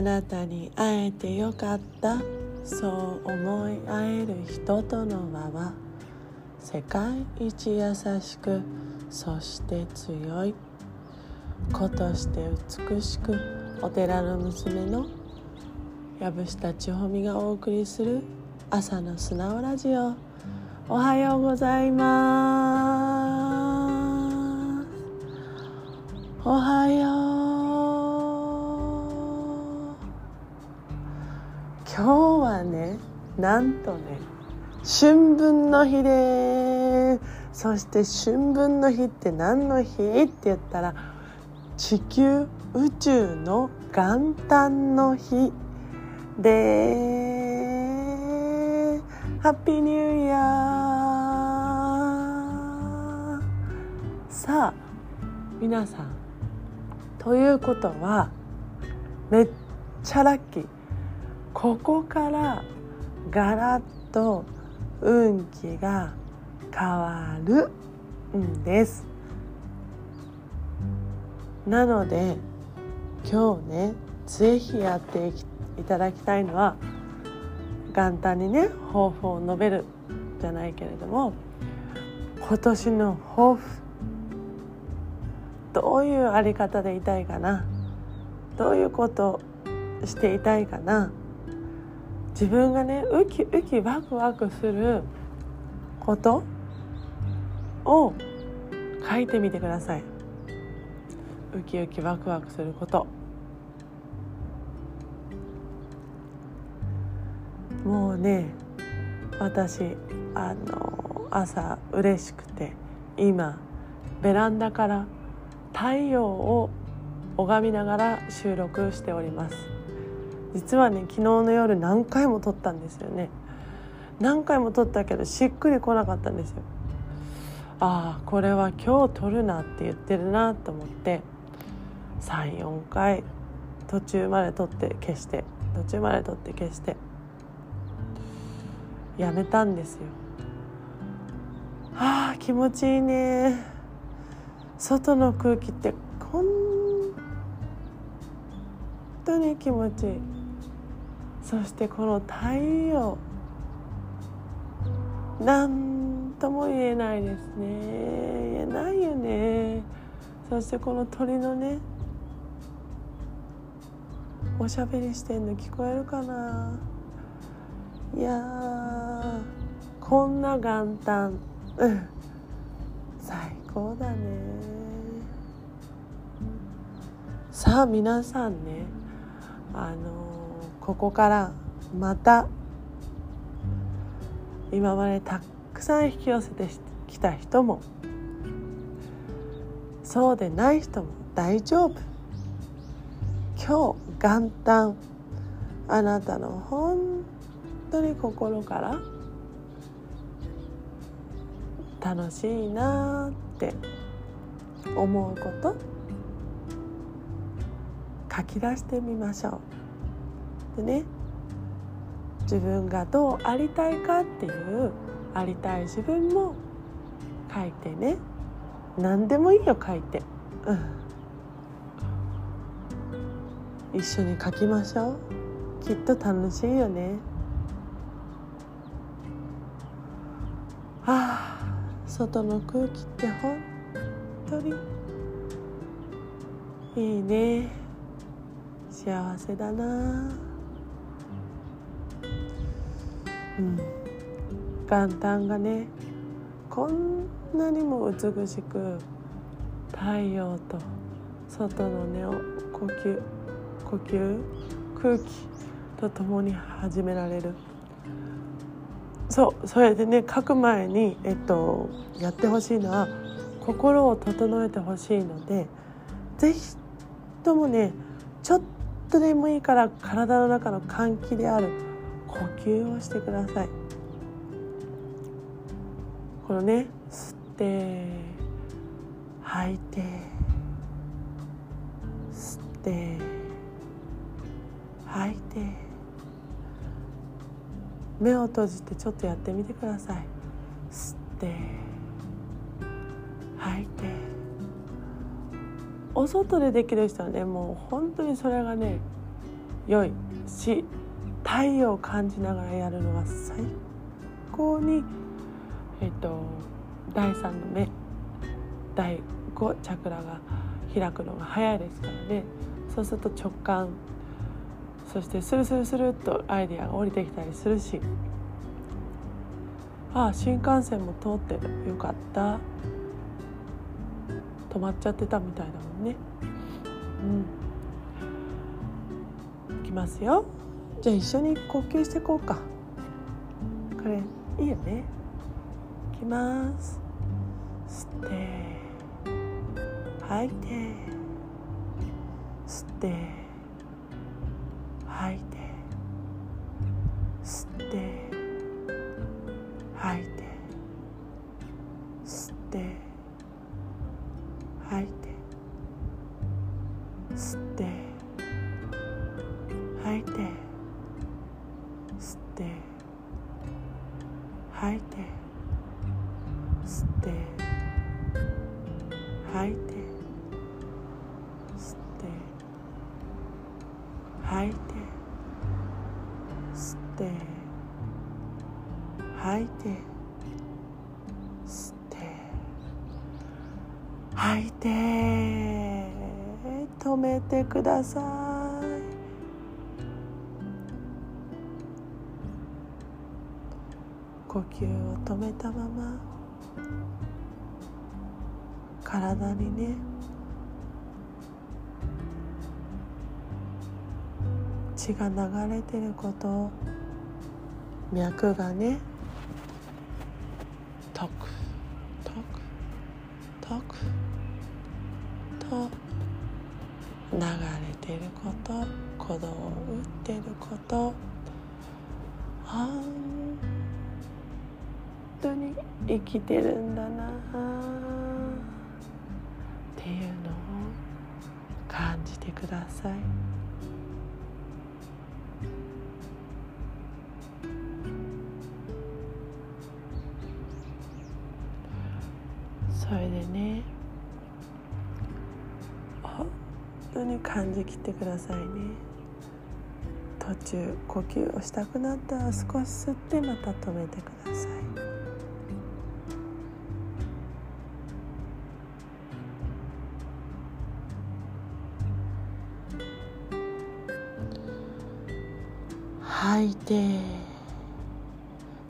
あなたに会えてよかった。そう思い合える人との輪は世界一優しくそして強い。子として美しくお寺の娘の藪下千穂美がお送りする朝の素直ラジオ。おはようございます。おはよう。今日はねなんとね春分の日でそして春分の日って何の日？って言ったら地球宇宙の元旦の日でハッピーニューイヤーさあ皆さん。ということはめっちゃラッキー。ここからガラッと運気が変わるんです。なので今日ねぜひやっていただきたいのは元旦にね抱負を述べるじゃないけれども今年の抱負どういうあり方でいたいかなどういうことしていたいかな自分がねウキウキワクワクすることを書いてみてください。ウキウキワクワクすること。もうね私あの朝嬉しくて今ベランダから太陽を拝みながら収録しております実はね昨日の夜何回も撮ったんですよね。何回も撮ったけどしっくりこなかったんですよ。ああこれは今日撮るなって言ってるなと思って34回途中まで撮って消して途中まで撮って消してやめたんですよ。ああ気持ちいいね。外の空気って本当に気持ちいい。そしてこの太陽何とも言えないですね。言えないよね。そしてこの鳥のねおしゃべりしてんの聞こえるかな。いやこんな元旦。うん。最高だね。さあ皆さんねあのここからまた今までたくさん引き寄せてきた人もそうでない人も大丈夫今日元旦あなたの本当に心から楽しいなって思うこと書き出してみましょう。でね自分がどうありたいかっていうありたい自分も書いてね。何でもいいよ書いて、うん、一緒に書きましょう。きっと楽しいよね。ああ外の空気って本当にいいね。幸せだな。うん。元旦がねこんなにも美しく太陽と外のね呼吸呼吸空気とともに始められる。そうそれでね書く前に、えっと、やってほしいのは心を整えてほしいので是非ともねちょっとでもいいから体の中の換気である。呼吸をしてください。このね吸って吐いて吸って吐いて目を閉じてちょっとやってみてください。吸って吐いて。お外でできる人はねもう本当にそれがね良い。し太陽を感じながらやるのが最高に、えっと、第3の目第5チャクラが開くのが早いですからね。そうすると直感そしてスルスルスルっとアイディアが降りてきたりするしああ新幹線も通ってる。よかった。止まっちゃってたみたいだもんね。うん。いきますよ。じゃあ一緒に呼吸していこうか。これいいよね。いきます。吸って吐いて。吸って。吸って吐いて吸って吐いて吸って吐いて吸って吐いて吸って吐いて止めてください。呼吸を止めたまま体にね血が流れてること脈がねトクトクトクと流れてること鼓動を打ってること本当に生きてるんだな。っていうのを感じてください。それでね本当に感じきってくださいね。途中呼吸をしたくなったら少し吸ってまた止めてください。て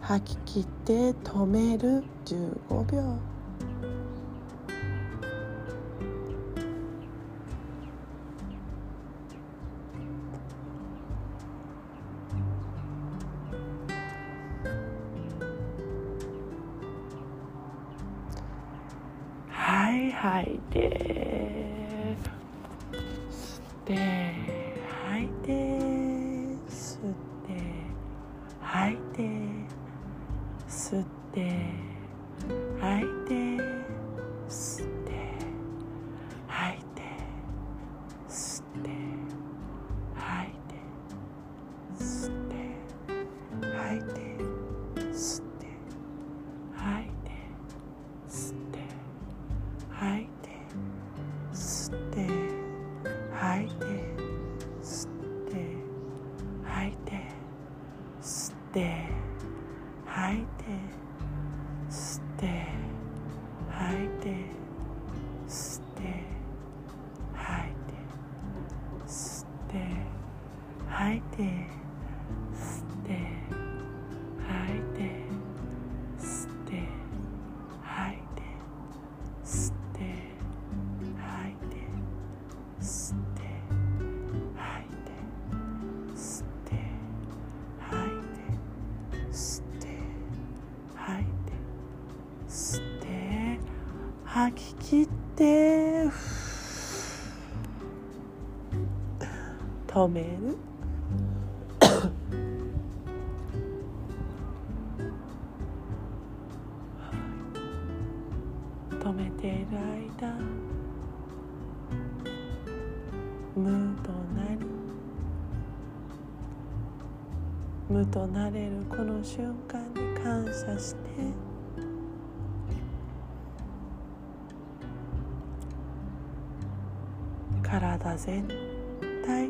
吐き切って止める15秒。はい吐いて吸ってて吸って吐いて吸って吐いて吸って吐いて吸って吐いて吸って吐いて吸って吐いて吸って吐いて吸って吐いて吸って。吐き切って。止める。止めている間。無となり。無となれるこの瞬間に感謝して。体全体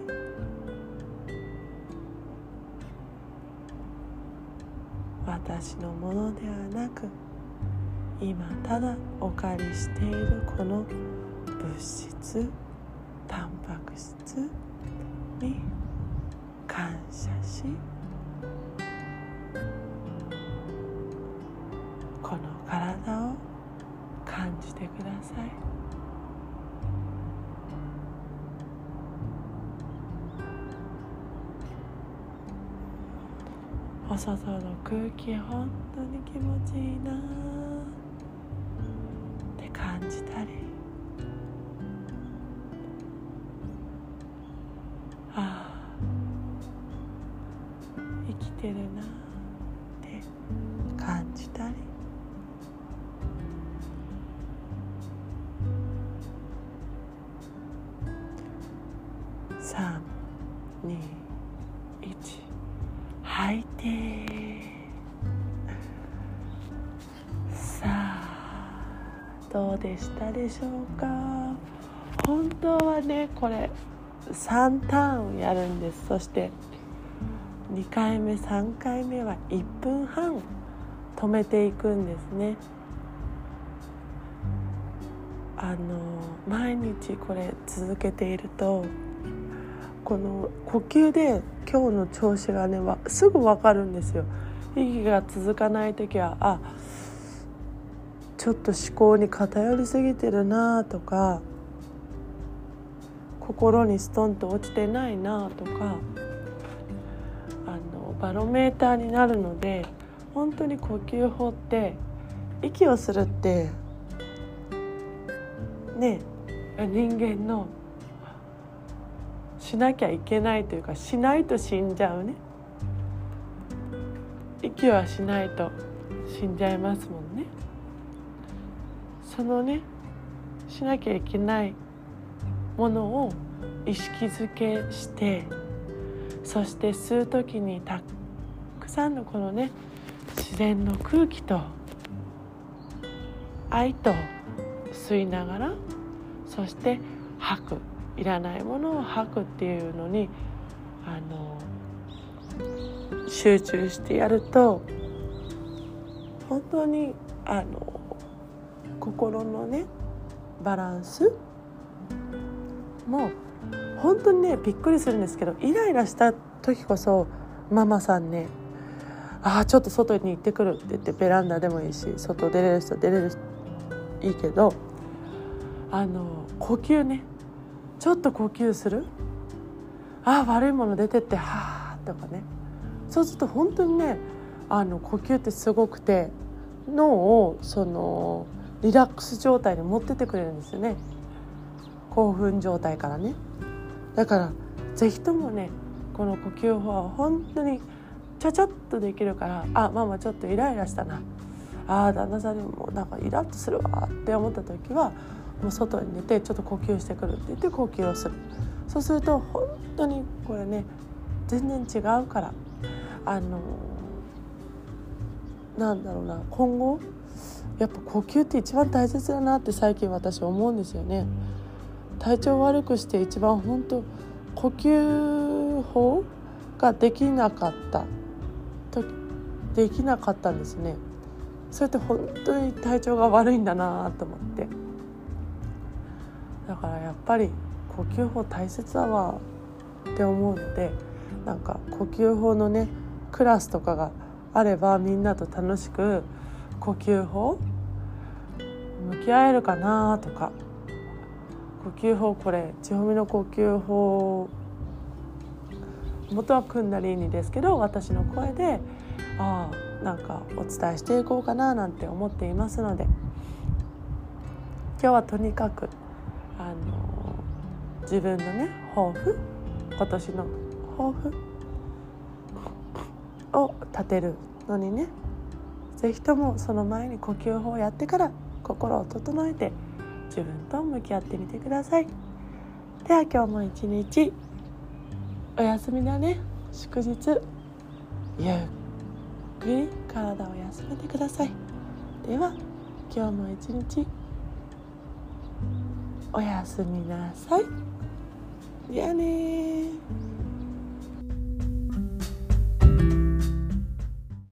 私のものではなく今ただお借りしているこの物質タンパク質に感謝しこの体を感じてください。お外の空気本当に気持ちいいな。って感じたり。ああ。生きてるなって感じたり。でしたでしょうか？本当はねこれ3ターンやるんです。そして2回目3回目は1分半止めていくんですね。あの毎日これ続けているとこの呼吸で今日の調子がねすぐ分かるんですよ。息が続かない時はあちょっと思考に偏りすぎてるなとか心にストンと落ちてないなとかあのバロメーターになるので本当に呼吸法って息をするってね人間のしなきゃいけないというかしないと死んじゃうね。息はしないと死んじゃいますもんね。そのねしなきゃいけないものを意識づけしてそして吸う時にたくさんのこのね自然の空気と愛と吸いながらそして吐く。いらないものを吐くっていうのにあの集中してやると本当にあの心のねバランスもう本当にねびっくりするんですけどイライラした時こそママさんねああちょっと外に行ってくるって言ってベランダでもいいし外出れる人出れる人いいけどあの呼吸ねちょっと呼吸するあ悪いもの出てってはあとかね。そうすると本当にねあの呼吸ってすごくて脳をそのリラックス状態に持っててくれるんですよね。興奮状態からね。だから是非ともねこの呼吸法は本当にちゃちゃっとできるからあママちょっとイライラしたな。あ旦那さんにもなんかイラッとするわって思った時はもう外に出てちょっと呼吸してくるって言って呼吸をする。そうすると本当にこれね全然違うからあのなんだろうな今後やっぱ呼吸って一番大切だなって最近私思うんですよね。体調悪くして一番本当呼吸法ができなかったとできなかったんですね。それって本当に体調が悪いんだなと思ってだからやっぱり呼吸法大切だわって思うのでなんか呼吸法のねクラスとかがあればみんなと楽しく呼吸法向き合えるかなとか。呼吸法これ千穂美の呼吸法。元は組んだりにですけど私の声でああなんかお伝えしていこうかななんて思っていますので。今日はとにかくあの自分のね抱負今年の抱負を立てるのにね是非ともその前に呼吸法をやってから心を整えて自分と向き合ってみてください。では今日も一日お休みだね。祝日ゆっくり体を休めてください。では今日も一日おやすみなさい。じゃあね